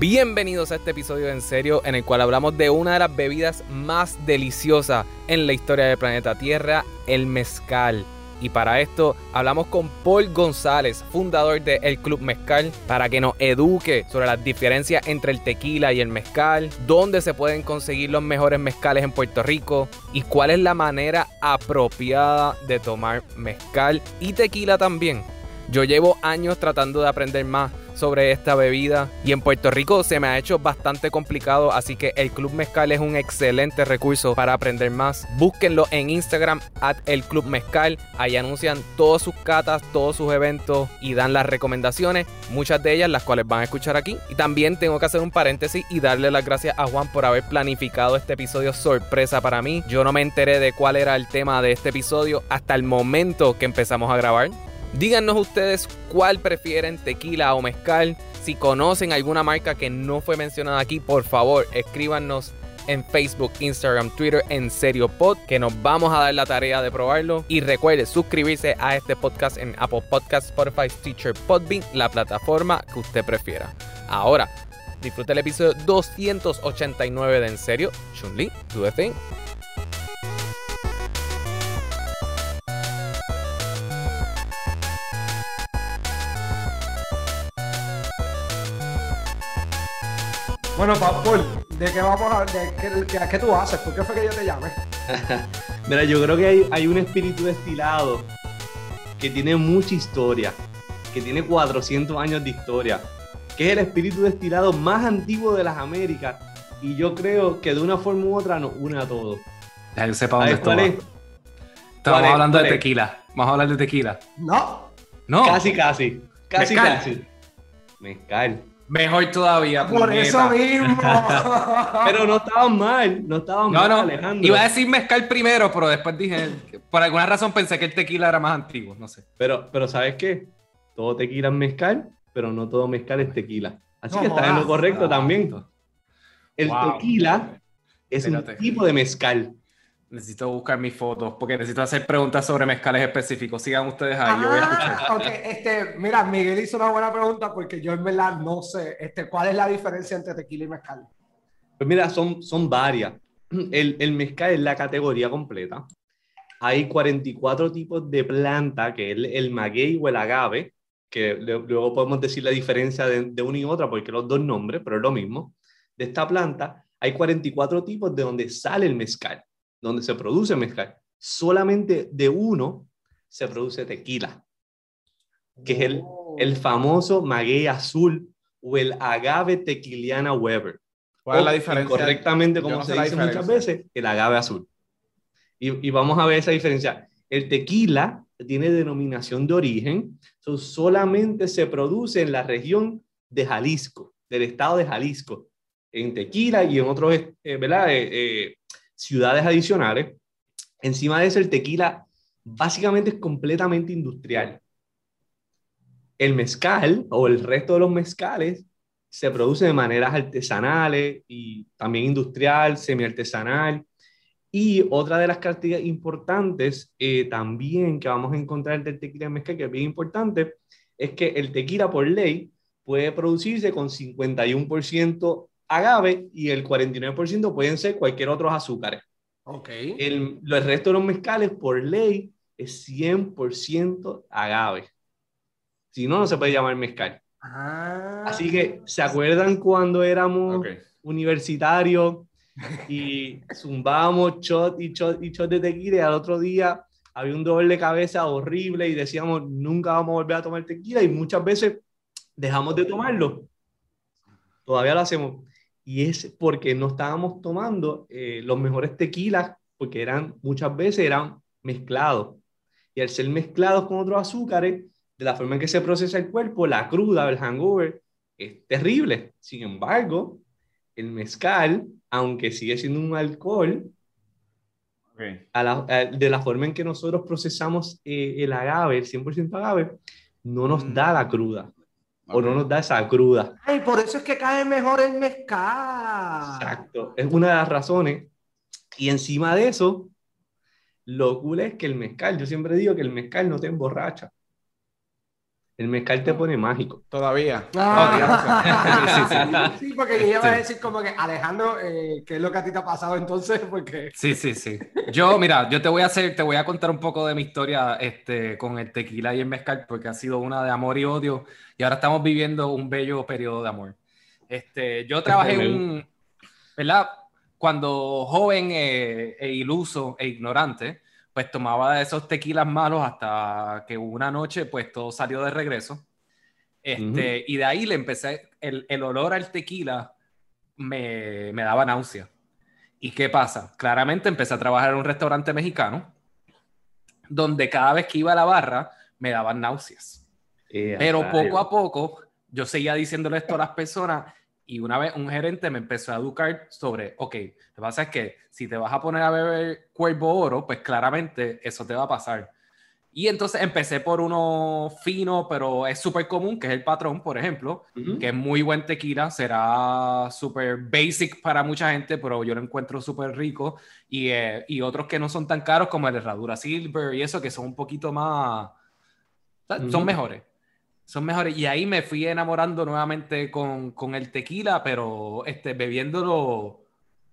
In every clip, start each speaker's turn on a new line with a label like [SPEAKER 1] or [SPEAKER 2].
[SPEAKER 1] Bienvenidos a este episodio En Serio, en el cual hablamos de una de las bebidas más deliciosas en la historia del planeta Tierra, el mezcal. Y para esto hablamos con Paul González, fundador de El Club Mezcal, para que nos eduque sobre las diferencias entre el tequila y el mezcal, dónde se pueden conseguir los mejores mezcales en Puerto Rico y cuál es la manera apropiada de tomar mezcal y tequila también. Yo llevo años tratando de aprender más sobre esta bebida y en Puerto Rico se me ha hecho bastante complicado, así que el Club Mezcal es un excelente recurso para aprender más. Búsquenlo en Instagram at el Club Mezcal, ahí anuncian todas sus catas, todos sus eventos y dan las recomendaciones, muchas de ellas las cuales van a escuchar aquí. Y también tengo que hacer un paréntesis y darle las gracias a Juan por haber planificado este episodio sorpresa para mí. Yo no me enteré de cuál era el tema de este episodio hasta el momento que empezamos a grabar. Díganos ustedes cuál prefieren, tequila o mezcal. Si conocen alguna marca que no fue mencionada aquí, por favor, escríbanos en Facebook, Instagram, Twitter, en Serio Pod, que nos vamos a dar la tarea de probarlo. Y recuerde suscribirse a este podcast en Apple Podcasts, Spotify, Teacher, Podbean, la plataforma que usted prefiera. Ahora, disfrute el episodio 289 de En Serio. Chun-Li, do the thing.
[SPEAKER 2] Bueno, Paul, ¿de qué vamos a de qué, qué, qué tú haces? ¿Por qué fue que yo te llamé?
[SPEAKER 3] Mira, yo creo que hay, hay un espíritu destilado que tiene mucha historia, que tiene 400 años de historia, que es el espíritu destilado más antiguo de las Américas y yo creo que de una forma u otra nos une a todos.
[SPEAKER 4] Ya yo sepa dónde
[SPEAKER 3] ¿Sabes cuál es?
[SPEAKER 4] Estamos hablando de tequila. Vamos a hablar de tequila.
[SPEAKER 2] No.
[SPEAKER 4] No.
[SPEAKER 3] Casi, casi. Casi,
[SPEAKER 4] Mezcal.
[SPEAKER 3] casi. Mezcal.
[SPEAKER 4] Mejor todavía.
[SPEAKER 2] Por
[SPEAKER 4] puñeta.
[SPEAKER 2] eso mismo.
[SPEAKER 3] Pero no estaban mal, no estaban
[SPEAKER 4] No,
[SPEAKER 3] mal,
[SPEAKER 4] no.
[SPEAKER 3] Alejandro.
[SPEAKER 4] Iba a decir mezcal primero, pero después dije. Por alguna razón pensé que el tequila era más antiguo. No sé.
[SPEAKER 3] Pero, pero ¿sabes qué? Todo tequila es mezcal, pero no todo mezcal es tequila. Así
[SPEAKER 2] No
[SPEAKER 3] que estás en lo correcto también. El
[SPEAKER 4] Wow.
[SPEAKER 3] tequila es
[SPEAKER 4] Espérate.
[SPEAKER 3] un tipo de mezcal.
[SPEAKER 4] Necesito buscar mis fotos porque necesito hacer preguntas sobre mezcales específicos. Sigan ustedes ahí. Yo voy a escuchar.
[SPEAKER 2] Ah, ok, este, mira, Miguel hizo una buena pregunta porque yo en verdad no sé este, cuál es la diferencia entre tequila y mezcal.
[SPEAKER 3] Pues mira, son, son varias. El, el mezcal es la categoría completa. Hay 44 tipos de planta, que es el, el maguey o el agave, que le- luego podemos decir la diferencia de, de una y otra, porque los dos nombres, pero es lo mismo. De esta planta hay 44 tipos de donde sale el mezcal, donde se produce mezcal. Solamente de uno se produce tequila, que es el,
[SPEAKER 2] Oh.
[SPEAKER 3] el famoso maguey azul o el agave tequiliana Weber.
[SPEAKER 4] ¿Cuál es la diferencia?
[SPEAKER 3] Correctamente, como
[SPEAKER 4] no
[SPEAKER 3] se dice muchas veces, el agave azul. Y, y vamos a ver esa diferencia. El tequila tiene denominación de origen, so, solamente se produce en la región de Jalisco, del estado de Jalisco, en Tequila y en otras ciudades adicionales. Encima de eso, el tequila básicamente es completamente industrial. El mezcal o el resto de los mezcales se produce de maneras artesanales y también industrial, semiartesanal. Y otra de las características importantes eh, también que vamos a encontrar del tequila y mezcal, que es bien importante, es que el tequila por ley puede producirse con 51% agave y el 49% pueden ser cualquier otros azúcares.
[SPEAKER 2] Ok.
[SPEAKER 3] El, el resto de los mezcales por ley es 100% agave. Si no, no se puede llamar mezcal.
[SPEAKER 2] Ah.
[SPEAKER 3] Así que, ¿se acuerdan cuando éramos
[SPEAKER 4] Ok.
[SPEAKER 3] universitarios y zumbábamos shot y shot y shot de tequila y al otro día había un dolor de cabeza horrible y decíamos, nunca vamos a volver a tomar tequila y muchas veces dejamos de tomarlo. Todavía lo hacemos. Y es porque no estábamos tomando eh, los mejores tequilas porque eran, muchas veces eran mezclados. Y al ser mezclados con otros azúcares, de la forma en que se procesa el cuerpo, la cruda, el hangover, es terrible. Sin embargo, el mezcal, aunque sigue siendo un alcohol,
[SPEAKER 4] Ok.
[SPEAKER 3] a la- a- de la forma en que nosotros procesamos eh, el agave, el 100% agave, no nos
[SPEAKER 4] Mm.
[SPEAKER 3] da la cruda o no nos da esa cruda.
[SPEAKER 2] Ay, por eso es que cae mejor el mezcal.
[SPEAKER 3] Exacto. Es una de las razones. Y encima de eso, lo cool es que el mezcal, yo siempre digo que el mezcal no te emborracha. El mezcal te pone mágico.
[SPEAKER 1] Todavía.
[SPEAKER 2] Ah, sí, sí, porque yo iba a decir como que Alejandro, eh, ¿qué es lo que a ti te ha pasado entonces? Porque...
[SPEAKER 1] Sí, sí, sí. Yo, mira, yo te voy a hacer, te voy a contar un poco de mi historia este, con el tequila y el mezcal, porque ha sido una de amor y odio, y ahora estamos viviendo un bello periodo de amor. Este, yo trabajé en un, ¿verdad? Cuando joven eh, e iluso e ignorante, pues tomaba esos tequilas malos hasta que una noche, pues todo salió de regreso. Este, Y de ahí le empecé, el, el olor al tequila me, me, daba náusea. ¿Y qué pasa? Claramente empecé a trabajar en un restaurante mexicano donde cada vez que iba a la barra me daban náuseas. Eh, Pero poco a poco yo seguía diciéndole esto a las personas y una vez un gerente me empezó a educar sobre, ok, lo que pasa es que si te vas a poner a beber cuervo oro, pues claramente eso te va a pasar. Y entonces empecé por uno fino, pero es súper común, que es el patrón, por ejemplo, que es muy buen tequila, será súper basic para mucha gente, pero yo lo encuentro súper rico. Y, eh, y, otros que no son tan caros como el Herradura Silver y eso, que son un poquito más... Son mejores son mejores. Y ahí me fui enamorando nuevamente con, con el tequila, pero este, bebiéndolo,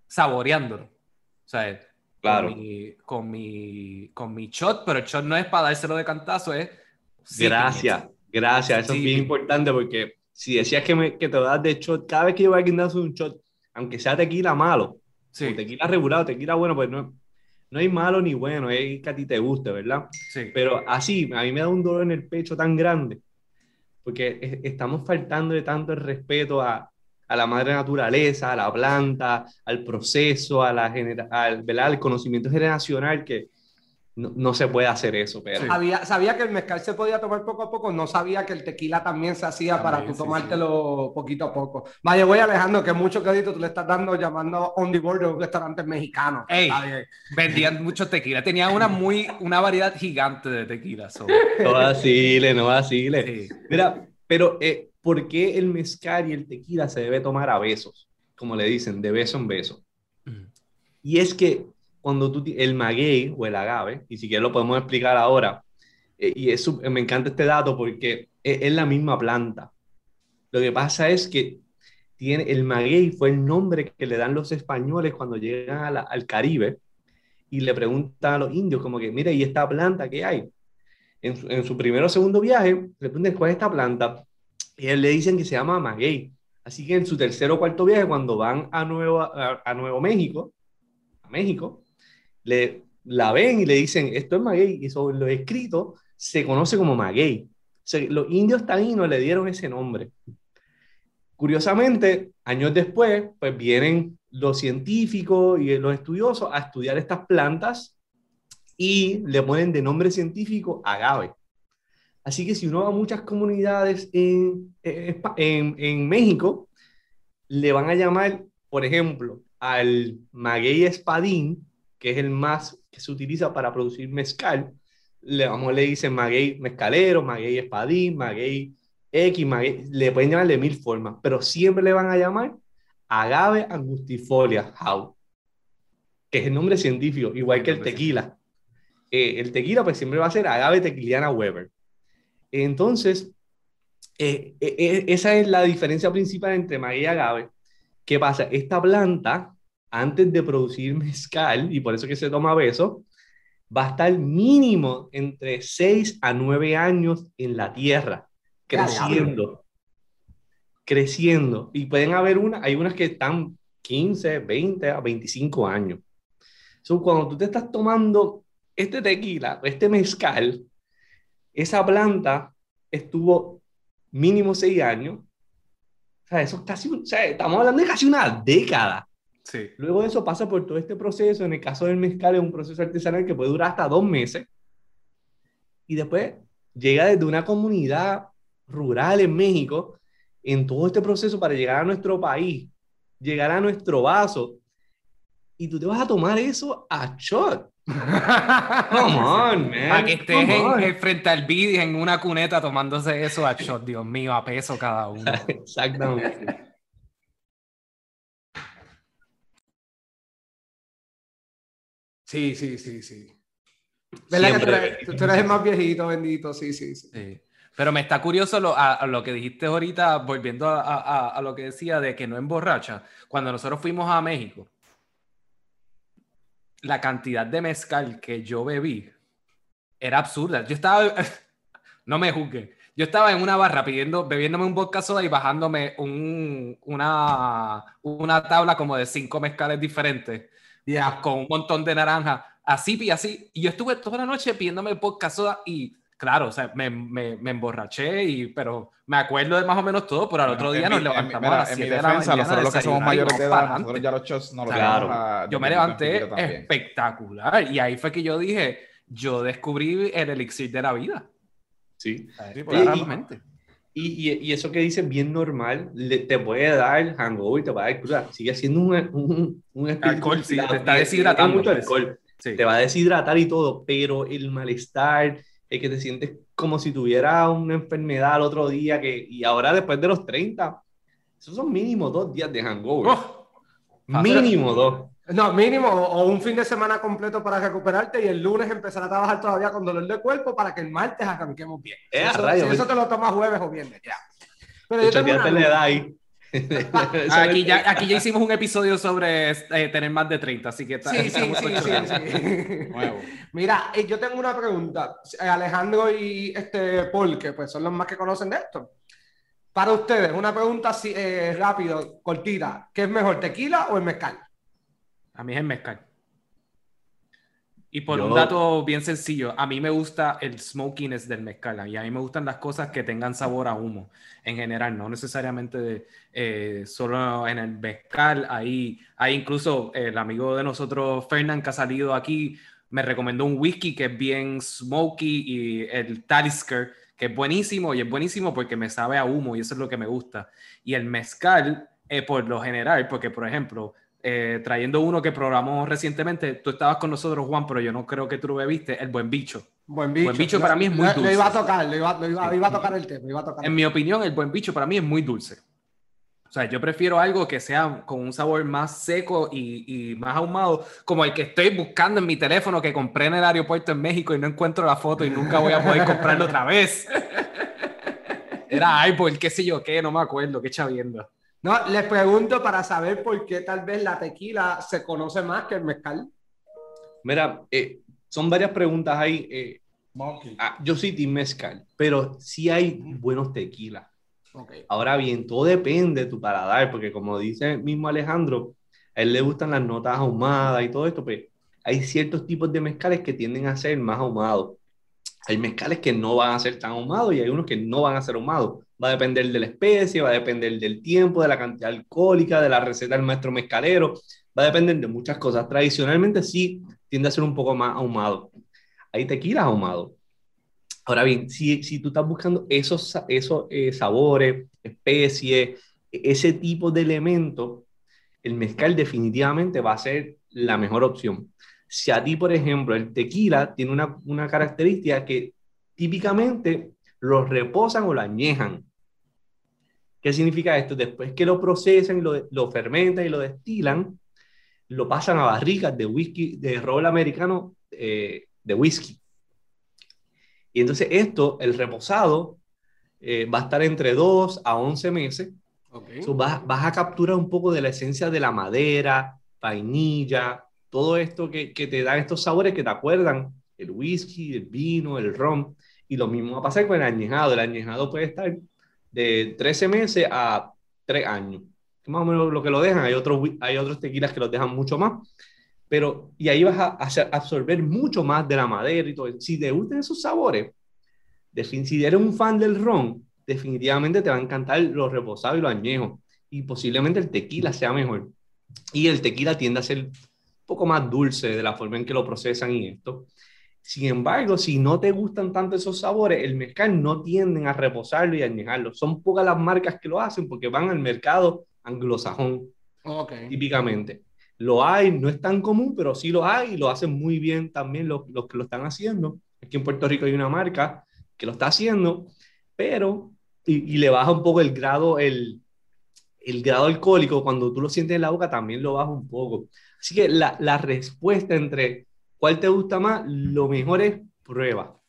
[SPEAKER 1] saboreándolo. O sea,
[SPEAKER 3] claro.
[SPEAKER 1] con, mi, con, mi, con mi shot, pero el shot no es para dárselo de cantazo, es...
[SPEAKER 3] Gracias, gracias. Eso es bien importante porque si decías que, me, que te das de shot, cada vez que yo voy a darse un shot, aunque sea tequila malo, sí. tequila regulado, tequila bueno, pues no, no hay malo ni bueno, es que a ti te guste, ¿verdad?
[SPEAKER 1] Sí.
[SPEAKER 3] Pero así, a mí me da un dolor en el pecho tan grande porque estamos faltando de tanto el respeto a, a, la madre naturaleza, a la planta, al proceso, a la al, al conocimiento generacional que no, no, se puede hacer eso. Pero...
[SPEAKER 2] Sabía, sabía que el mezcal se podía tomar poco a poco, no sabía que el tequila también se hacía para tú tomártelo poquito a poco. Vaya, voy Alejandro, que mucho crédito tú le estás dando llamando On the Board de un restaurante mexicano.
[SPEAKER 1] Ey, vendían mucho tequila, tenía una, muy, una variedad gigante de tequila. So.
[SPEAKER 3] No vacile, no vacile. Mira, pero eh, ¿por qué el mezcal y el tequila se debe tomar a besos? Como le dicen, de beso en beso. Y es que cuando tú, el maguey o el agave, y si quieres lo podemos explicar ahora, eh, y eso, me encanta este dato porque es, es, la misma planta. Lo que pasa es que tiene, el maguey fue el nombre que le dan los españoles cuando llegan la, al Caribe y le preguntan a los indios como que, mira, ¿y esta planta qué hay? En su, en su primer o segundo viaje, le preguntan cuál es esta planta y él le dicen que se llama maguey. Así que en su tercer o cuarto viaje, cuando van a Nuevo, a, a Nuevo México, a México, le, la ven y le dicen, esto es maguey, y sobre lo escrito se conoce como maguey. Los indios taínos le dieron ese nombre. Curiosamente, años después, pues vienen los científicos y los estudiosos a estudiar estas plantas y le ponen de nombre científico agave. Así que si uno va a muchas comunidades en, en, en México, le van a llamar, por ejemplo, al maguey espadín, que es el más que se utiliza para producir mezcal, le, vamos, le dicen maguey mezcalero, maguey espadín, maguey X, maguey, le pueden llamar de mil formas, pero siempre le van a llamar agave angustifolia, how, que es el nombre científico, igual que el tequila. Eh, el tequila pues siempre va a ser agave tequiliana Weber. Entonces, eh, eh, esa es la diferencia principal entre maguey y agave. ¿Qué pasa? Esta planta antes de producir mezcal, y por eso que se toma beso, va a estar mínimo entre 6 a 9 años en la tierra, creciendo. Creciendo. Y pueden haber unas, hay unas que están 15, 20 a 25 años. So, cuando tú te estás tomando este tequila, este mezcal, esa planta estuvo mínimo 6 años. O sea, eso casi, o sea, estamos hablando de casi una década
[SPEAKER 1] Sí.
[SPEAKER 3] Luego de eso pasa por todo este proceso. En el caso del mezcal es un proceso artesanal que puede durar hasta dos meses. Y después llega desde una comunidad rural en México en todo este proceso para llegar a nuestro país, llegar a nuestro vaso. Y tú te vas a tomar eso a shot. Come on, man.
[SPEAKER 1] A que estés en, en, frente al vídeo en una cuneta tomándose eso a shot, Dios mío, a peso cada uno.
[SPEAKER 3] Exactamente.
[SPEAKER 2] Sí, sí, sí, sí. ¿Verdad que tú eres, tú eres, el más viejito, bendito? Sí, sí, sí. sí.
[SPEAKER 1] Pero me está curioso lo, a, lo que dijiste ahorita, volviendo a, a, lo que decía de que no emborracha. Cuando nosotros fuimos a México, la cantidad de mezcal que yo bebí era absurda. Yo estaba, no me juzguen, yo estaba en una barra pidiendo, bebiéndome un vodka soda y bajándome un, una, una tabla como de cinco mezcales diferentes, con un montón de naranja, así y así. Y yo estuve toda la noche pidiéndome vodka soda y claro, o sea, me, me, me, emborraché, y, pero me acuerdo de más o menos todo, pero al otro día nos levantamos a las 7 de la mañana.
[SPEAKER 4] Nosotros los que somos mayores de edad, nosotros ya los shots no los
[SPEAKER 1] claro. Yo me levanté espectacular y ahí fue que yo dije, yo descubrí el elixir de la vida.
[SPEAKER 3] Sí, sí claramente. Y, y, y, eso que dices bien normal, te puede dar hangover, te va a dar. Sigue siendo un, un, un
[SPEAKER 1] alcohol, sí, te está deshidratando.
[SPEAKER 3] Mucho alcohol. Te va a deshidratar y todo, pero el malestar, es que te sientes como si tuviera una enfermedad el otro día, que, y ahora después de los 30, esos son mínimo dos días de hangover. Oh. mínimo dos.
[SPEAKER 2] No, mínimo, o un fin de semana completo para recuperarte y el lunes empezar a trabajar todavía con dolor de cuerpo para que el martes arranquemos bien. eso, eso te lo tomas jueves o viernes, ya.
[SPEAKER 3] Pero yo tengo una... le da ahí.
[SPEAKER 1] aquí, ya, aquí ya hicimos un episodio sobre eh, tener más de 30, así que
[SPEAKER 2] sí, sí, sí, sí, Mira, eh, yo tengo una pregunta. Eh, Alejandro y este Paul, que pues son los más que conocen de esto. Para ustedes, una pregunta así, rápido, cortita. ¿Qué es mejor, tequila o el mezcal?
[SPEAKER 1] A mí es el mezcal. Y por un dato bien sencillo, a mí me gusta el smokiness del mezcal y a mí me gustan las cosas que tengan sabor a humo en general, no necesariamente eh, solo en el mezcal. Ahí, hay incluso el amigo de nosotros, Fernand, que ha salido aquí, me recomendó un whisky que es bien smoky y el Talisker, que es buenísimo y es buenísimo porque me sabe a humo y eso es lo que me gusta. Y el mezcal, eh, por lo general, porque por ejemplo, eh, trayendo uno que programó recientemente. Tú estabas con nosotros, Juan, pero yo no creo que tú lo bebiste, el buen bicho.
[SPEAKER 2] Buen bicho.
[SPEAKER 1] Buen bicho para mí es muy dulce.
[SPEAKER 2] Lo iba a tocar, lo iba, a tocar el tema.
[SPEAKER 1] en mi opinión, el buen bicho para mí es muy dulce. O sea, yo prefiero algo que sea con un sabor más seco y, y, más ahumado, como el que estoy buscando en mi teléfono que compré en el aeropuerto en México y no encuentro la foto y nunca voy a poder comprarlo otra vez. Era Apple, qué sé yo qué, no me acuerdo, qué chaviendo.
[SPEAKER 2] No, les pregunto para saber por qué tal vez la tequila se conoce más que el mezcal.
[SPEAKER 3] Mira, eh, son varias preguntas ahí. Eh, ah, yo sí team mezcal, pero sí hay buenos tequilas. Ahora bien, todo depende de tu paladar, porque como dice mismo Alejandro, a él le gustan las notas ahumadas y todo esto, pues hay ciertos tipos de mezcales que tienden a ser más ahumados. Hay mezcales que no van a ser tan ahumados y hay unos que no van a ser ahumados va a depender de la especie, va a depender del tiempo, de la cantidad alcohólica, de la receta del maestro mezcalero, va a depender de muchas cosas. Tradicionalmente sí tiende a ser un poco más ahumado. Hay tequilas ahumados. Ahora bien, si, si tú estás buscando esos, esos eh, sabores, especies, ese tipo de elementos, el mezcal definitivamente va a ser la mejor opción. Si a ti, por ejemplo, el tequila tiene una, una característica que típicamente lo reposan o lo añejan. ¿Qué significa esto? Después que lo procesan, lo, lo fermentan y lo destilan, lo pasan a barricas de whisky, de roble americano eh, de whisky. Y entonces esto, el reposado, eh, va a estar entre 2 a 11 meses. Okay. vas, vas, a capturar un poco de la esencia de la madera, vainilla, todo esto que, que te dan estos sabores que te acuerdan, el whisky, el vino, el ron. Y lo mismo va a pasar con el añejado. El añejado puede estar de 13 meses a 3 años. Más o menos lo que lo dejan. Hay otros, hay otros tequilas que los dejan mucho más. Pero, y ahí vas a, absorber mucho más de la madera y todo. Si te gustan esos sabores, si eres un fan del ron, definitivamente te va a encantar los reposados y los añejos. Y posiblemente el tequila sea mejor. Y el tequila tiende a ser un poco más dulce de la forma en que lo procesan y esto. Sin embargo, si no te gustan tanto esos sabores, el mezcal no tienden a reposarlo y a añejarlo. Son pocas las marcas que lo hacen porque van al mercado anglosajón, típicamente. Lo hay, no es tan común, pero sí lo hay y lo hacen muy bien también los, los que lo están haciendo. Aquí en Puerto Rico hay una marca que lo está haciendo, pero, y, y le baja un poco el grado, el, el grado alcohólico, cuando tú lo sientes en la boca, también lo baja un poco. Así que la, la respuesta entre ¿Cuál te gusta más? Lo mejor es prueba.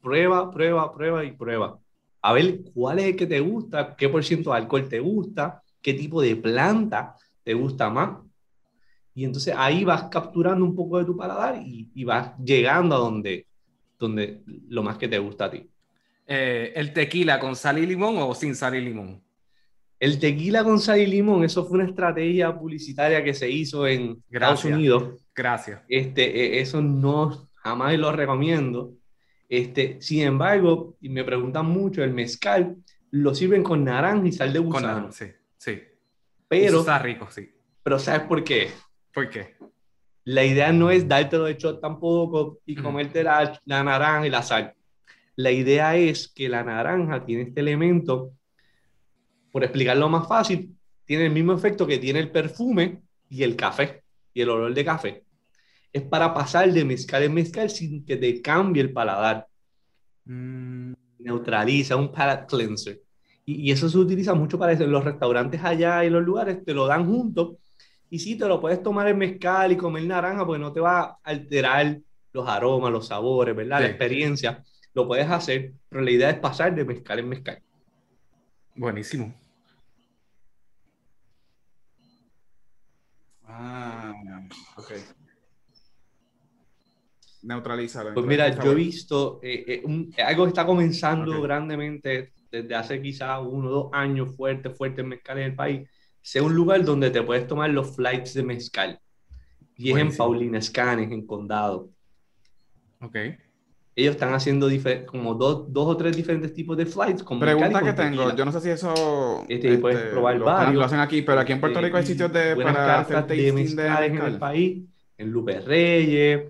[SPEAKER 3] Prueba, prueba, prueba y prueba. a ver cuál es el que te gusta, qué por ciento de alcohol te gusta, qué tipo de planta te gusta más. Y entonces ahí vas capturando un poco de tu paladar y, y vas llegando a donde, donde lo más que te gusta a ti.
[SPEAKER 1] Eh, ¿El tequila con sal y limón o sin sal y limón?
[SPEAKER 3] El tequila con sal y limón, eso fue una estrategia publicitaria que se hizo en Estados Unidos.
[SPEAKER 1] Gracias.
[SPEAKER 3] Este, e, eso no, jamás lo recomiendo. Este, sin embargo, y me preguntan mucho, el mezcal lo sirven con naranja y sal de gusano.
[SPEAKER 1] Con sí, sí.
[SPEAKER 3] Pero,
[SPEAKER 1] está rico, sí.
[SPEAKER 3] Pero ¿sabes por qué?
[SPEAKER 1] ¿Por qué?
[SPEAKER 3] La idea no es dártelo de shot tampoco y comerte la, la naranja y la sal. La idea es que la naranja tiene este elemento por explicarlo más fácil, tiene el mismo efecto que tiene el perfume y el café y el olor de café. Es para pasar de mezcal en mezcal sin que te cambie el paladar. Mm. Neutraliza, un palate cleanser. Y, eso se utiliza mucho para eso. En los restaurantes allá y los lugares te lo dan juntos. Y sí, te lo puedes tomar en mezcal y comer naranja porque no te va a alterar los aromas, los sabores, ¿verdad? La experiencia. Lo puedes hacer, pero la idea es pasar de mezcal en mezcal.
[SPEAKER 1] Buenísimo.
[SPEAKER 4] Ah, ok. Neutralizar.
[SPEAKER 3] Pues mira, yo he visto eh, eh, algo que está comenzando grandemente desde hace quizás uno o dos años fuerte, fuerte en mezcal en el país. Sea un lugar donde te puedes tomar los flights de mezcal. Y es en Paulina Scanes, en Condado.
[SPEAKER 1] Ok
[SPEAKER 3] ellos están haciendo como dos, dos o tres diferentes tipos de flights. Con
[SPEAKER 4] Pregunta que tengo, yo no sé si eso
[SPEAKER 3] este, puedes este, probar
[SPEAKER 4] lo,
[SPEAKER 3] varios.
[SPEAKER 4] lo hacen aquí, pero aquí en Puerto Rico hay sitios de, para hacer
[SPEAKER 3] tasting de, de en el país, en Lupe Reyes,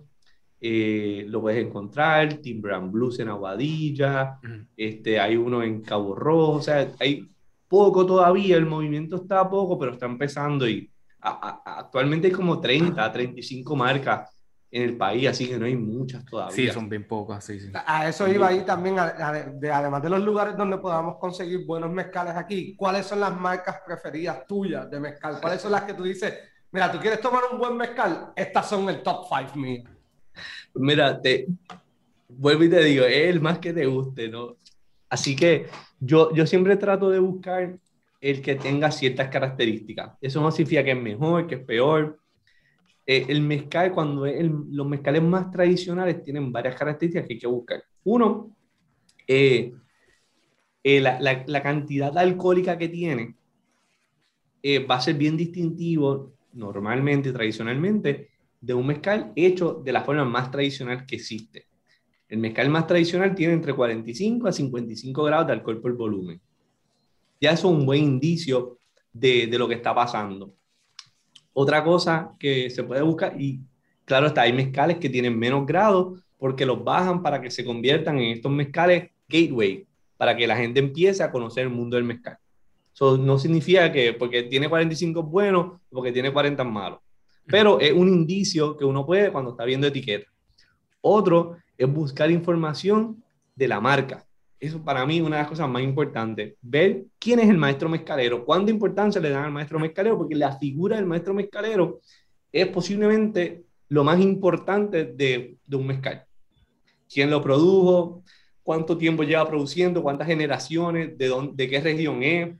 [SPEAKER 3] eh, lo puedes encontrar, Timbran Blues en Aguadilla, este, hay uno en Cabo Rojo, o sea, hay poco todavía, el movimiento está poco, pero está empezando y actualmente hay como 30, 35 marcas en el país, así que no hay muchas todavía.
[SPEAKER 1] Sí, son bien pocas, sí, sí.
[SPEAKER 2] A eso iba ahí también, además de los lugares donde podamos conseguir buenos mezcales aquí, ¿cuáles son las marcas preferidas tuyas de mezcal? ¿Cuáles son las que tú dices, mira, tú quieres tomar un buen mezcal? Estas son el top 5 mío.
[SPEAKER 3] Mira, te vuelvo y te digo, es el más que te guste, ¿no? Así que yo, yo siempre trato de buscar el que tenga ciertas características. Eso no significa que es mejor, que es peor eh, el mezcal, cuando los mezcales más tradicionales tienen varias características que hay que buscar. Uno, eh, eh, la, la, cantidad alcohólica que tiene va a ser bien distintivo normalmente, tradicionalmente, de un mezcal hecho de la forma más tradicional que existe. El mezcal más tradicional tiene entre 45 a 55 grados de alcohol por volumen. Ya eso es un buen indicio de, de lo que está pasando. Otra cosa que se puede buscar, y claro está, hay mezcales que tienen menos grados porque los bajan para que se conviertan en estos mezcales gateway, para que la gente empiece a conocer el mundo del mezcal. Eso no significa que porque tiene 45 buenos, porque tiene 40 malos, pero es un indicio que uno puede cuando está viendo etiqueta. Otro es buscar información de la marca. Eso para mí es una de las cosas más importantes. Ver quién es el maestro mezcalero, cuánta importancia le dan al maestro mezcalero, porque la figura del maestro mezcalero es posiblemente lo más importante de, un mezcal. ¿Quién lo produjo? ¿Cuánto tiempo lleva produciendo? ¿Cuántas generaciones? ¿De, dónde, de qué región es?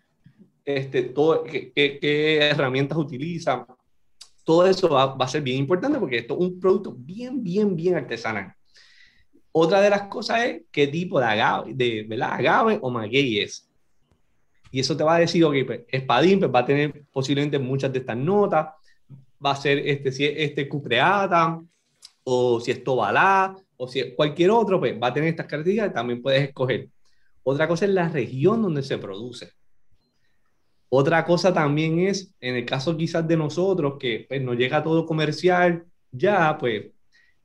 [SPEAKER 3] Este, todo, qué, qué, herramientas utiliza? Todo eso va, va a ser bien importante porque esto es un producto bien, bien, bien artesanal. Otra de las cosas es qué tipo de agave, de, ¿verdad? agave o maguey es. Y eso te va a decir, ok, pues espadín pues, va a tener posiblemente muchas de estas notas, va a ser este, si es este cupreata, o si es tobalá, o si es cualquier otro, pues va a tener estas características, también puedes escoger. Otra cosa es la región donde se produce. Otra cosa también es, en el caso quizás de nosotros, que pues, nos llega todo comercial, ya, pues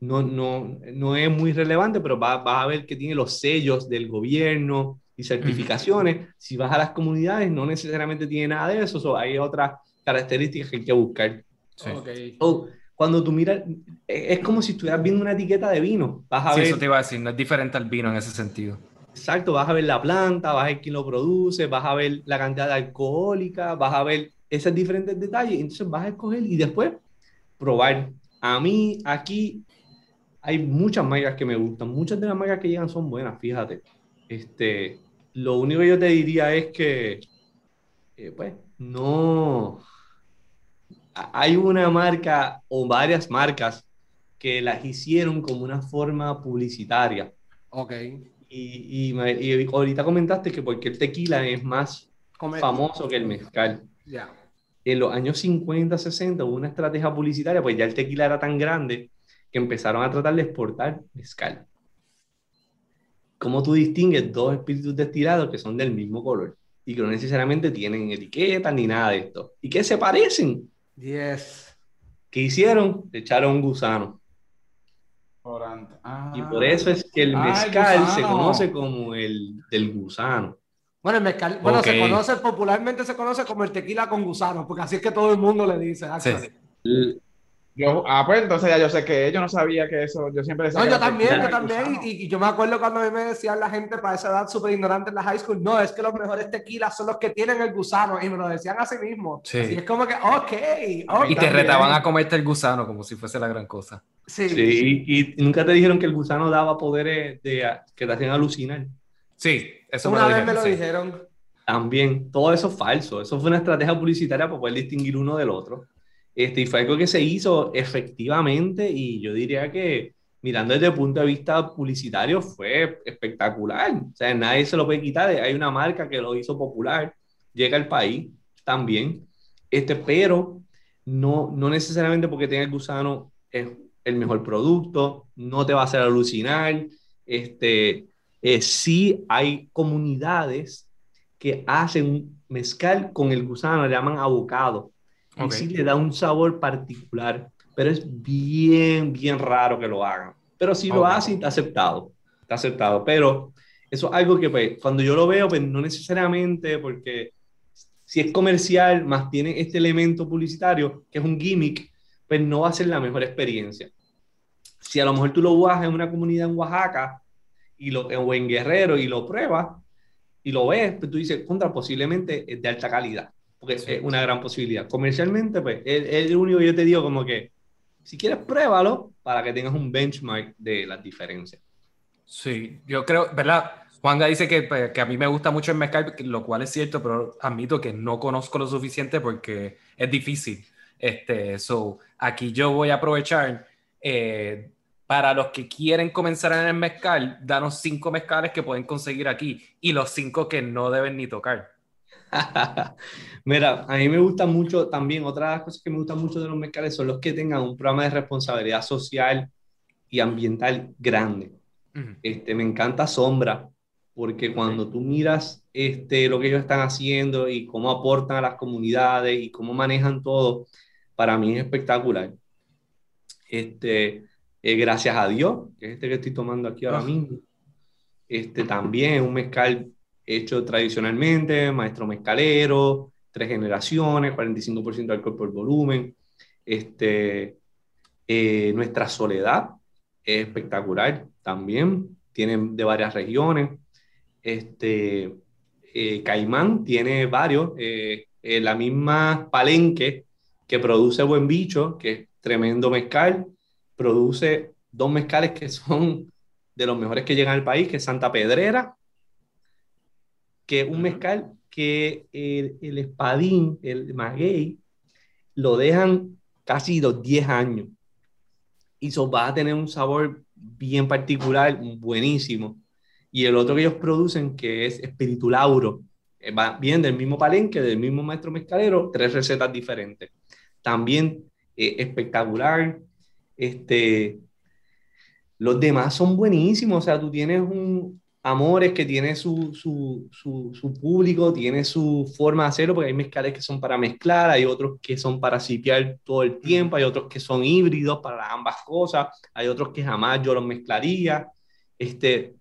[SPEAKER 3] no, no, no es muy relevante, pero vas va a ver que tiene los sellos del gobierno y certificaciones. Si vas a las comunidades, no necesariamente tiene nada de eso, hay otras características que hay que buscar. cuando tú miras, e, es como si estuvieras viendo una etiqueta de vino. Vas a
[SPEAKER 1] sí,
[SPEAKER 3] ver,
[SPEAKER 1] eso te iba a decir, no es diferente al vino en ese sentido.
[SPEAKER 3] Exacto, vas a ver la planta, vas a ver quién lo produce, vas a ver la cantidad de alcohólica, vas a ver esos diferentes detalles, entonces vas a escoger y después probar. A mí aquí hay muchas marcas que me gustan. Muchas de las marcas que llegan son buenas, fíjate. Este, lo único que yo te diría es que, eh, pues, no. Hay una marca o varias marcas que las hicieron como una forma publicitaria.
[SPEAKER 2] Ok.
[SPEAKER 3] Y, y, ahorita comentaste que porque el tequila es más famoso que el mezcal.
[SPEAKER 2] Ya.
[SPEAKER 3] En los años 50, 60 hubo una estrategia publicitaria, pues ya el tequila era tan grande que empezaron a tratar de exportar mezcal. ¿Cómo tú distingues dos espíritus destilados que son del mismo color y que no necesariamente tienen etiqueta ni nada de esto? ¿Y que se parecen?
[SPEAKER 2] Yes.
[SPEAKER 3] ¿Qué hicieron? echaron un gusano. y por eso es que el mezcal se conoce como el del gusano.
[SPEAKER 2] Bueno, el mezcal, bueno, se conoce, popularmente se conoce como el tequila con gusano, porque así es que todo el mundo le dice. Sí.
[SPEAKER 4] Yo, ah, pues entonces ya yo sé que yo no sabía que eso, yo siempre decía.
[SPEAKER 2] No, yo también, yo también, y, yo me acuerdo cuando a mí me decían la gente para esa edad súper ignorante en la high school, no, es que los mejores tequilas son los que tienen el gusano, y me lo decían a sí mismo. Sí. Y es como que, ok.
[SPEAKER 5] y te retaban a comerte el gusano como si fuese la gran cosa.
[SPEAKER 3] Sí. Sí, y, nunca te dijeron que el gusano daba poderes de, que te hacían alucinar.
[SPEAKER 5] Sí, eso
[SPEAKER 2] Una me vez me lo dijeron.
[SPEAKER 3] También, todo eso es falso. Eso fue una estrategia publicitaria para poder distinguir uno del otro. Este, y fue algo que se hizo efectivamente y yo diría que mirando desde el punto de vista publicitario fue espectacular. O sea, nadie se lo puede quitar. Hay una marca que lo hizo popular, llega al país también, este, pero no, no necesariamente porque tenga el gusano es el mejor producto, no te va a hacer alucinar. Este, eh, sí hay comunidades que hacen mezcal con el gusano, le llaman abocado y sí le da un sabor particular, pero es bien, bien raro que lo hagan. Pero si lo hacen, está aceptado, está aceptado. Pero eso es algo que pues, cuando yo lo veo, pues no necesariamente porque si es comercial, más tiene este elemento publicitario, que es un gimmick, pues no va a ser la mejor experiencia. Si a lo mejor tú lo vas en una comunidad en Oaxaca y lo, o en Guerrero y lo pruebas y lo ves, pues tú dices, contra, posiblemente es de alta calidad porque es una gran posibilidad. Comercialmente, pues, es, el único que yo te digo como que, si quieres, pruébalo para que tengas un benchmark de las diferencias.
[SPEAKER 5] Sí, yo creo, ¿verdad? Juanga dice que, pues, que, a mí me gusta mucho el mezcal, lo cual es cierto, pero admito que no conozco lo suficiente porque es difícil. Este, so, aquí yo voy a aprovechar eh, para los que quieren comenzar en el mezcal, danos cinco mezcales que pueden conseguir aquí y los cinco que no deben ni tocar.
[SPEAKER 3] Mira, a mí me gusta mucho también, otras cosas que me gustan mucho de los mezcales son los que tengan un programa de responsabilidad social y ambiental grande. este, me encanta Sombra, porque cuando tú miras este, lo que ellos están haciendo y cómo aportan a las comunidades y cómo manejan todo, para mí es espectacular. Este, eh, gracias a Dios, que es este que estoy tomando aquí ahora ah. mismo. Este, también es un mezcal hecho tradicionalmente, maestro mezcalero, tres generaciones, 45% de alcohol por volumen. Este, eh, nuestra soledad es espectacular también, tiene de varias regiones. Este, eh, Caimán tiene varios, eh, la misma Palenque que produce Buen Bicho, que es tremendo mezcal, produce dos mezcales que son de los mejores que llegan al país, que Santa Pedrera que un mezcal que el, el, espadín, el maguey, lo dejan casi los 10 años. Y eso va a tener un sabor bien particular, buenísimo. Y el otro que ellos producen, que es Espíritu Lauro, eh, va bien del mismo palenque, del mismo maestro mezcalero, tres recetas diferentes. También eh, espectacular. Este, los demás son buenísimos, o sea, tú tienes un, Amores que tiene su, su, su, público, tiene su forma de hacerlo, porque hay mezcales que son para mezclar, hay otros que son para sipiar todo el tiempo, hay otros que son híbridos para ambas cosas, hay otros que jamás yo los mezclaría. Este,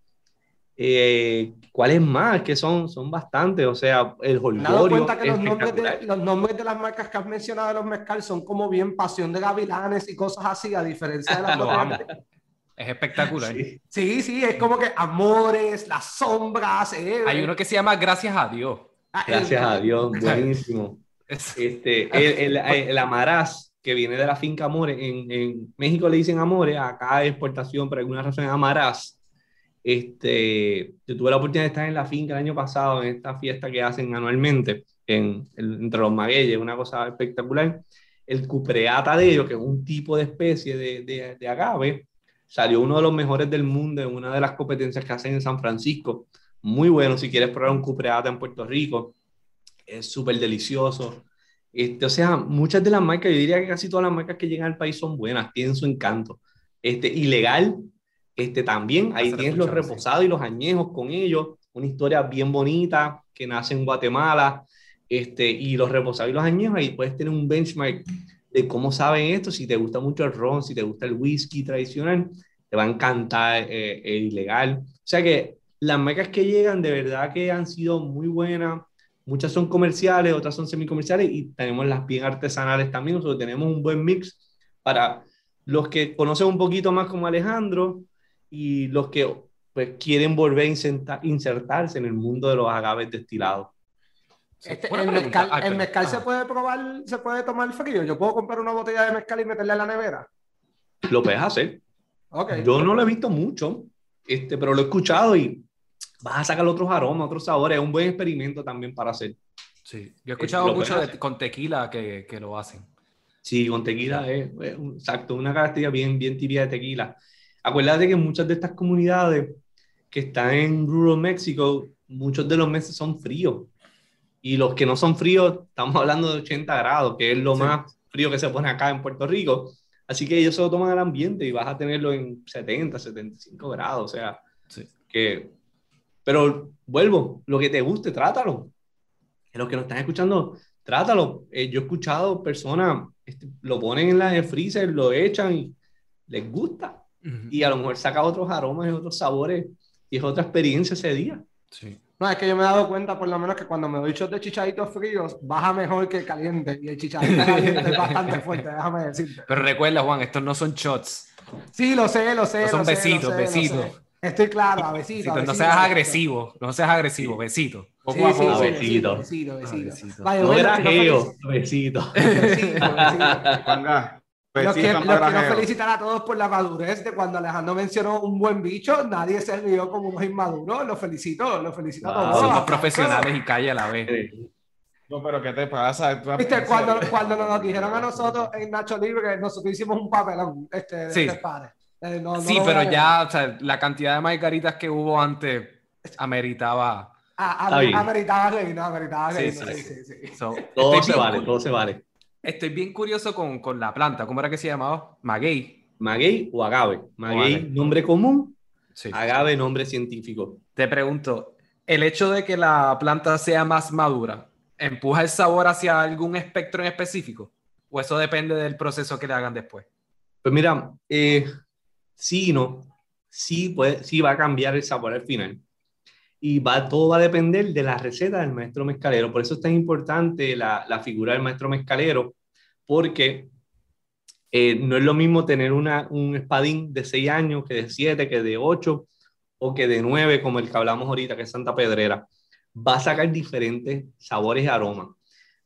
[SPEAKER 3] eh, ¿Cuáles más? Que son, son bastantes, o sea, el
[SPEAKER 2] holgorio. cuenta que los nombres, de, los nombres de las marcas que has mencionado de los mezcales son como bien pasión de gavilanes y cosas así, a diferencia de las
[SPEAKER 5] Es espectacular.
[SPEAKER 2] Sí. sí, es como que amores, las sombras. Eh,
[SPEAKER 5] Hay uno que se llama Gracias a Dios.
[SPEAKER 3] Gracias a Dios, buenísimo. Este, el, el, Amarás, que viene de la finca Amores, en, en, México le dicen Amores, acá exportación, por alguna razón es Amarás. Este, yo tuve la oportunidad de estar en la finca el año pasado, en esta fiesta que hacen anualmente en, entre los magueyes, una cosa espectacular. El cupreata de ellos, que es un tipo de especie de, de, de agave, salió uno de los mejores del mundo en una de las competencias que hacen en San Francisco. Muy bueno si quieres probar un cupreata en Puerto Rico. Es súper delicioso. Este, o sea, muchas de las marcas, yo diría que casi todas las marcas que llegan al país son buenas, tienen su encanto. Este, ilegal, este, también, ahí tienes los reposados y los añejos con ellos, una historia bien bonita que nace en Guatemala, este, y los reposados y los añejos, ahí puedes tener un benchmark de cómo saben esto, si te gusta mucho el ron, si te gusta el whisky tradicional, te va a encantar eh, el ilegal. O sea que las marcas que llegan de verdad que han sido muy buenas, Muchas son comerciales, otras son semicomerciales y tenemos las bien artesanales también. Nosotros tenemos un buen mix para los que conocen un poquito más como Alejandro y los que pues, quieren volver a insertarse en el mundo de los agaves destilados.
[SPEAKER 2] Este, el mezcal, el mezcal se puede probar, se puede tomar frío. Yo puedo comprar una botella de mezcal y meterla a la nevera.
[SPEAKER 3] Lo puedes hacer. Okay. Yo no lo he visto mucho, este, pero lo he escuchado y vas a sacar otros aromas, otros sabores. Es un buen experimento también para hacer.
[SPEAKER 1] Sí, yo he escuchado mucho con tequila que, que, lo hacen.
[SPEAKER 3] Sí, con tequila es, exacto, una característica bien, bien tibia de tequila. Acuérdate que muchas de estas comunidades que están en rural México, muchos de los meses son fríos. Y los que no son fríos, estamos hablando de 80 grados, que es lo más frío que se pone acá en Puerto Rico. Así que ellos se lo toman al ambiente y vas a tenerlo en 70, 75 grados. O sea, que pero vuelvo, lo que te guste, trátalo. Los que nos están escuchando, trátalo. Eh, yo he escuchado personas, este, lo ponen en la freezer, lo echan y les gusta. Y a lo mejor saca otros aromas y otros sabores y es otra experiencia ese día.
[SPEAKER 2] Sí. No, es que yo me he dado cuenta, por lo menos, que cuando me doy shots de chichaditos fríos, baja mejor que el caliente. Y el chichadito caliente es bastante fuerte, déjame decirte.
[SPEAKER 1] Pero recuerda, Juan, estos no son shots.
[SPEAKER 2] Sí, lo sé, lo sé.
[SPEAKER 1] son besitos, besitos.
[SPEAKER 2] Estoy claro, a besito.
[SPEAKER 1] no seas agresivo, no seas agresivo, besito.
[SPEAKER 3] Poco a poco, besito. Besito, besito. no era geo, besito. Besito,
[SPEAKER 2] Los que, los quiero felicitar a todos por la madurez de cuando Alejandro mencionó un buen bicho, nadie se rió como unos inmaduros. Los felicito, los felicito a todos.
[SPEAKER 1] Somos profesionales y calle a la vez.
[SPEAKER 4] No, pero ¿qué te pasa?
[SPEAKER 2] Viste, cuando, cuando nos dijeron a nosotros en Nacho Libre, nosotros hicimos un papelón este, de sí. padres.
[SPEAKER 1] Eh, sí, pero ya, o sea, la cantidad de margaritas que hubo antes ameritaba.
[SPEAKER 2] Ah, ameritaba reír, no, ameritaba reír. Sí, sí, sí.
[SPEAKER 3] todo se vale, todo se vale.
[SPEAKER 1] Estoy bien curioso con, con, la planta. ¿Cómo era que se llamaba? Maguey.
[SPEAKER 3] Maguey o agave. Maguey, nombre común. Agave, nombre científico.
[SPEAKER 1] Te pregunto, ¿el hecho de que la planta sea más madura empuja el sabor hacia algún espectro en específico? ¿O eso depende del proceso que le hagan después?
[SPEAKER 3] Pues mira, eh, sí no, sí, puede, sí va a cambiar el sabor al final. Y va, todo va a depender de la receta del maestro mezcalero. Por eso es tan importante la, la figura del maestro mezcalero, porque eh, no es lo mismo tener una, un espadín de 6 años que de 7, que de 8 o que de 9, como el que hablamos ahorita, que es Santa Pedrera. Va a sacar diferentes sabores y aromas.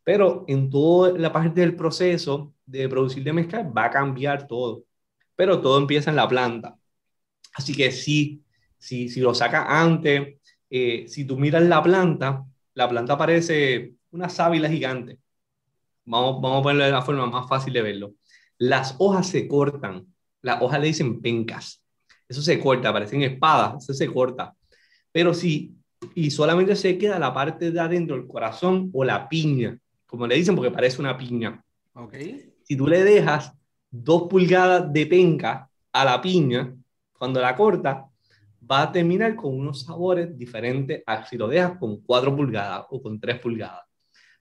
[SPEAKER 3] Pero en toda la parte del proceso de producir de mezcal va a cambiar todo pero todo empieza en la planta. Así que sí, si, si lo sacas antes, eh, si tú miras la planta, la planta parece una sábila gigante. Vamos, vamos a ponerlo de la forma más fácil de verlo. Las hojas se cortan, las hojas le dicen pencas. Eso se corta, parecen espadas, eso se corta. Pero si, y solamente se queda la parte de adentro, el corazón o la piña, como le dicen, porque parece una piña.
[SPEAKER 2] Okay.
[SPEAKER 3] Si tú le dejas dos pulgadas de penca a la piña, cuando la corta, va a terminar con unos sabores diferentes a si lo dejas con cuatro pulgadas o con tres pulgadas.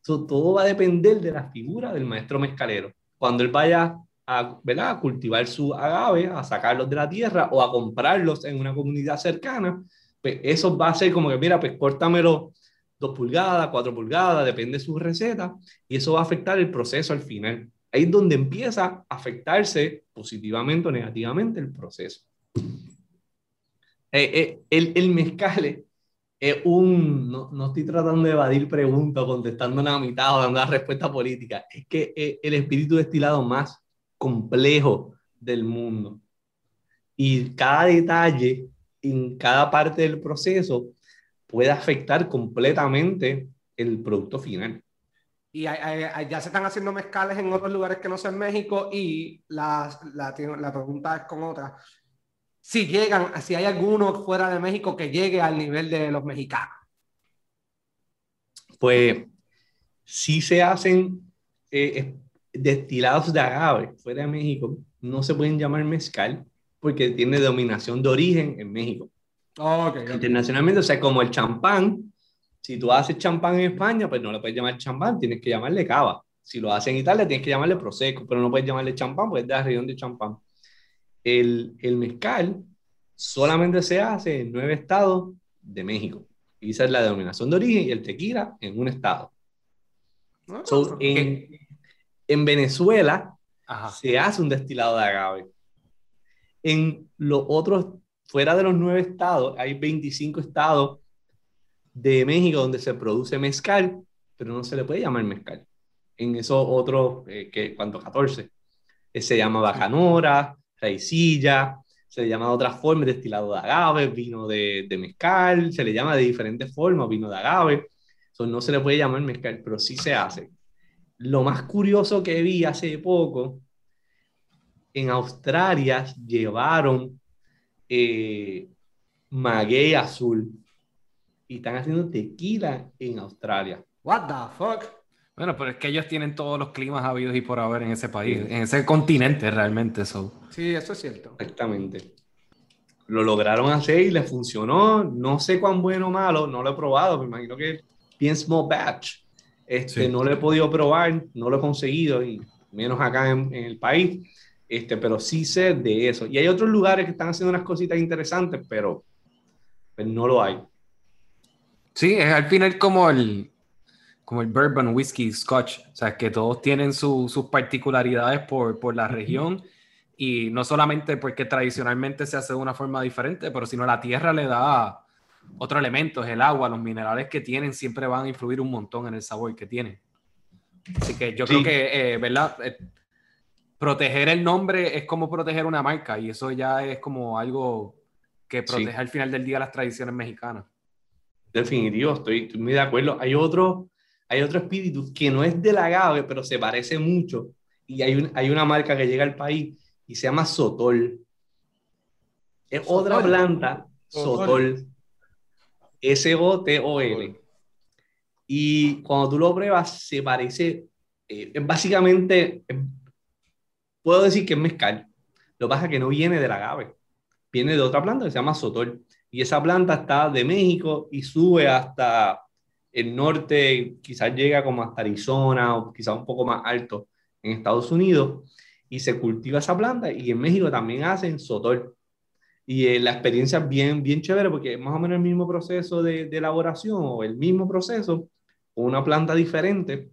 [SPEAKER 3] todo va a depender de la figura del maestro mezcalero. Cuando él vaya a, a cultivar su agave, a sacarlos de la tierra o a comprarlos en una comunidad cercana, pues eso va a ser como que, mira, pues córtamelo dos pulgadas, cuatro pulgadas, depende de su receta, y eso va a afectar el proceso al final. Ahí es donde empieza a afectarse positivamente o negativamente el proceso. Eh, eh, el, el, es un, no, no, estoy tratando de evadir preguntas, contestando una mitad o dando la respuesta política, es que es el espíritu destilado más complejo del mundo. Y cada detalle en cada parte del proceso puede afectar completamente el producto final.
[SPEAKER 2] Y ya se están haciendo mezcales en otros lugares que no son México y la, la, la pregunta es con otra. Si llegan, si hay alguno fuera de México que llegue al nivel de los mexicanos.
[SPEAKER 3] Pues si se hacen eh, destilados de agave fuera de México, no se pueden llamar mezcal porque tiene dominación de origen en México. Internacionalmente, o sea, como el champán, si tú haces champán en España, pues no le puedes llamar champán, tienes que llamarle cava. Si lo haces en Italia, tienes que llamarle prosecco, pero no puedes llamarle champán, porque es de la región de champán. El, el mezcal solamente se hace en nueve estados de México. Y esa es la denominación de origen y el tequila en un estado. Ah, en, en, Venezuela se hace un destilado de agave. En los otros, fuera de los nueve estados, hay 25 estados de México donde se produce mezcal, pero no se le puede llamar mezcal. En esos otros, eh, que cuando 14, eh, se llama bacanora, raicilla, se le llama de otras formas, destilado de agave, vino de, de, mezcal, se le llama de diferentes formas, vino de agave. Eso no se le puede llamar mezcal, pero sí se hace. Lo más curioso que vi hace poco, en Australia llevaron eh, maguey azul y están haciendo tequila en Australia.
[SPEAKER 2] What the fuck?
[SPEAKER 1] Bueno, pero es que ellos tienen todos los climas habidos y por haber en ese país, en ese continente realmente. Eso.
[SPEAKER 2] Sí, eso es cierto.
[SPEAKER 3] Exactamente. Lo lograron hacer y les funcionó. No sé cuán bueno o malo, no lo he probado. Me imagino que bien small batch. Este, No lo he podido probar, no lo he conseguido, y menos acá en, en, el país. Este, pero sí sé de eso. Y hay otros lugares que están haciendo unas cositas interesantes, pero pues, no lo hay.
[SPEAKER 1] Sí, es al final como el, como el bourbon, whisky, scotch. O sea, que todos tienen sus particularidades por, por, la región y no solamente porque tradicionalmente se hace de una forma diferente, pero sino la tierra le da otros elementos, el agua, los minerales que tienen siempre van a influir un montón en el sabor que tienen. Así que yo creo que, eh, ¿verdad? Eh, proteger el nombre es como proteger una marca y eso ya es como algo que protege al final del día las tradiciones mexicanas
[SPEAKER 3] definitivo, estoy, muy de acuerdo. Hay otro, hay otro espíritu que no es del agave, pero se parece mucho. Y hay, hay una marca que llega al país y se llama Sotol. Es otra planta, Sotol. S-O-T-O-L. Y cuando tú lo pruebas, se parece, eh, básicamente, puedo decir que es mezcal. Lo que pasa es que no viene del agave, viene de otra planta que se llama Sotol y esa planta está de México y sube hasta el norte, quizás llega como hasta Arizona o quizás un poco más alto en Estados Unidos y se cultiva esa planta y en México también hacen sotol. Y eh, la experiencia es bien, bien chévere porque es más o menos el mismo proceso de, elaboración o el mismo proceso con una planta diferente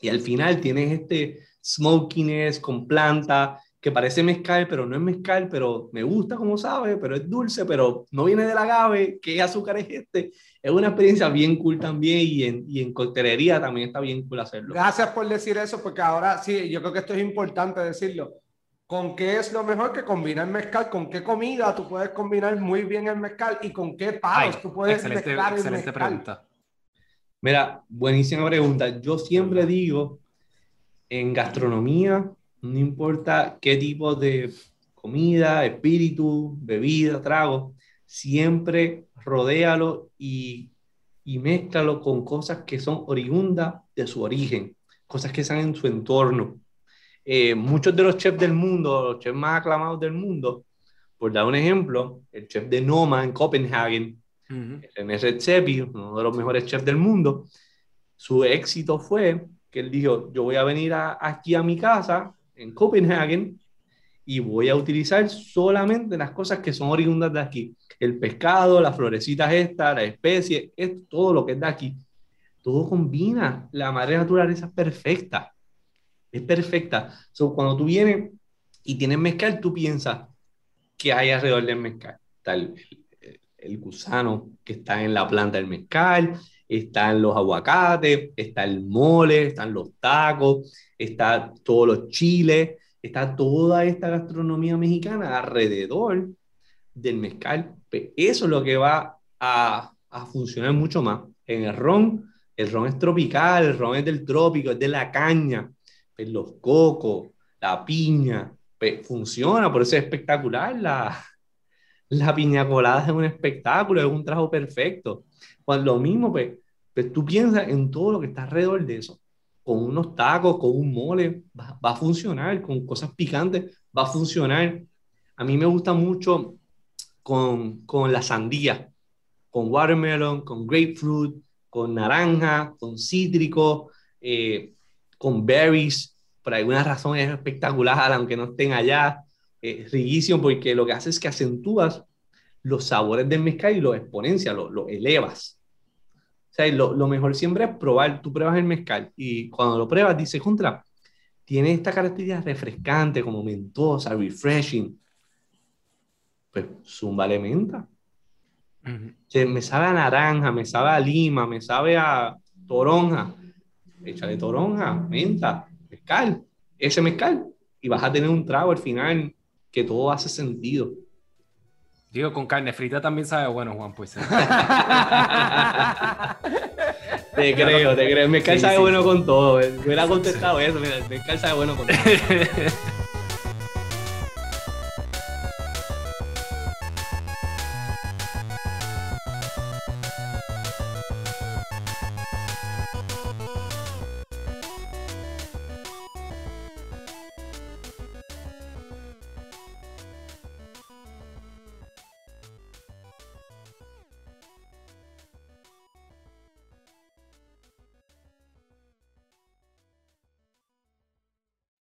[SPEAKER 3] y al final tienes este smokiness con planta que parece mezcal, pero no es mezcal, pero me gusta como sabe, pero es dulce, pero no viene del agave, ¿qué azúcar es este? Es una experiencia bien cool también y en, y en coctelería también está bien cool hacerlo.
[SPEAKER 2] Gracias por decir eso, porque ahora sí, yo creo que esto es importante decirlo. ¿Con qué es lo mejor que combinar mezcal? ¿Con qué comida tú puedes combinar muy bien el mezcal? ¿Y con qué palos tú puedes
[SPEAKER 1] excelente, mezclar el excelente pregunta.
[SPEAKER 3] Mira, buenísima pregunta. Yo siempre digo, en gastronomía, no importa qué tipo de comida, espíritu, bebida, trago, siempre rodéalo y, y mézclalo con cosas que son oriundas de su origen, cosas que están en su entorno. Eh, muchos de los chefs del mundo, los chefs más aclamados del mundo, por dar un ejemplo, el chef de Noma en Copenhagen, uh René Redzepi, uno de los mejores chefs del mundo, su éxito fue que él dijo, yo voy a venir aquí a mi casa en Copenhagen y voy a utilizar solamente las cosas que son oriundas de aquí. El pescado, las florecitas estas, la especie, es todo lo que es de aquí. Todo combina. La madre naturaleza es perfecta. Es perfecta. So, cuando tú vienes y tienes mezcal, tú piensas que hay alrededor del mezcal. Está el, el gusano que está en la planta del mezcal, están los aguacates, está el mole, están los tacos, está todos los chiles, está toda esta gastronomía mexicana alrededor del mezcal, pues eso es lo que va a, a funcionar mucho más. En el ron, el ron es tropical, el ron es del trópico, es de la caña, pues los cocos, la piña, pues funciona, por eso es espectacular. La, la piña colada es un espectáculo, es un trabajo perfecto. Cuando lo mismo, pues, pues tú piensas en todo lo que está alrededor de eso. Con unos tacos, con un mole, va, va a funcionar, con cosas picantes, va a funcionar. A mí me gusta mucho con, con la sandía, con watermelon, con grapefruit, con naranja, con cítrico, eh, con berries. Por alguna razón es espectacular, aunque no estén allá. Es riquísimo porque lo que hace es que acentúas los sabores del mezcal y los exponencias, lo, lo elevas. O sea, lo, lo, mejor siempre es probar. Tú pruebas el mezcal y cuando lo pruebas dices, contra, tiene esta característica refrescante, como mentosa, refreshing. Pues zumba le menta. Uh -huh. Me sabe a naranja, me sabe a lima, me sabe a toronja. Échale toronja, menta, mezcal, ese mezcal. Y vas a tener un trago al final que todo hace sentido.
[SPEAKER 1] Digo, con carne frita también sabe bueno, Juan, pues.
[SPEAKER 3] te creo, te creo. Mezcal sí, sabe sí. bueno con todo. Me hubiera contestado eso. Mira, mezcal sabe bueno con todo.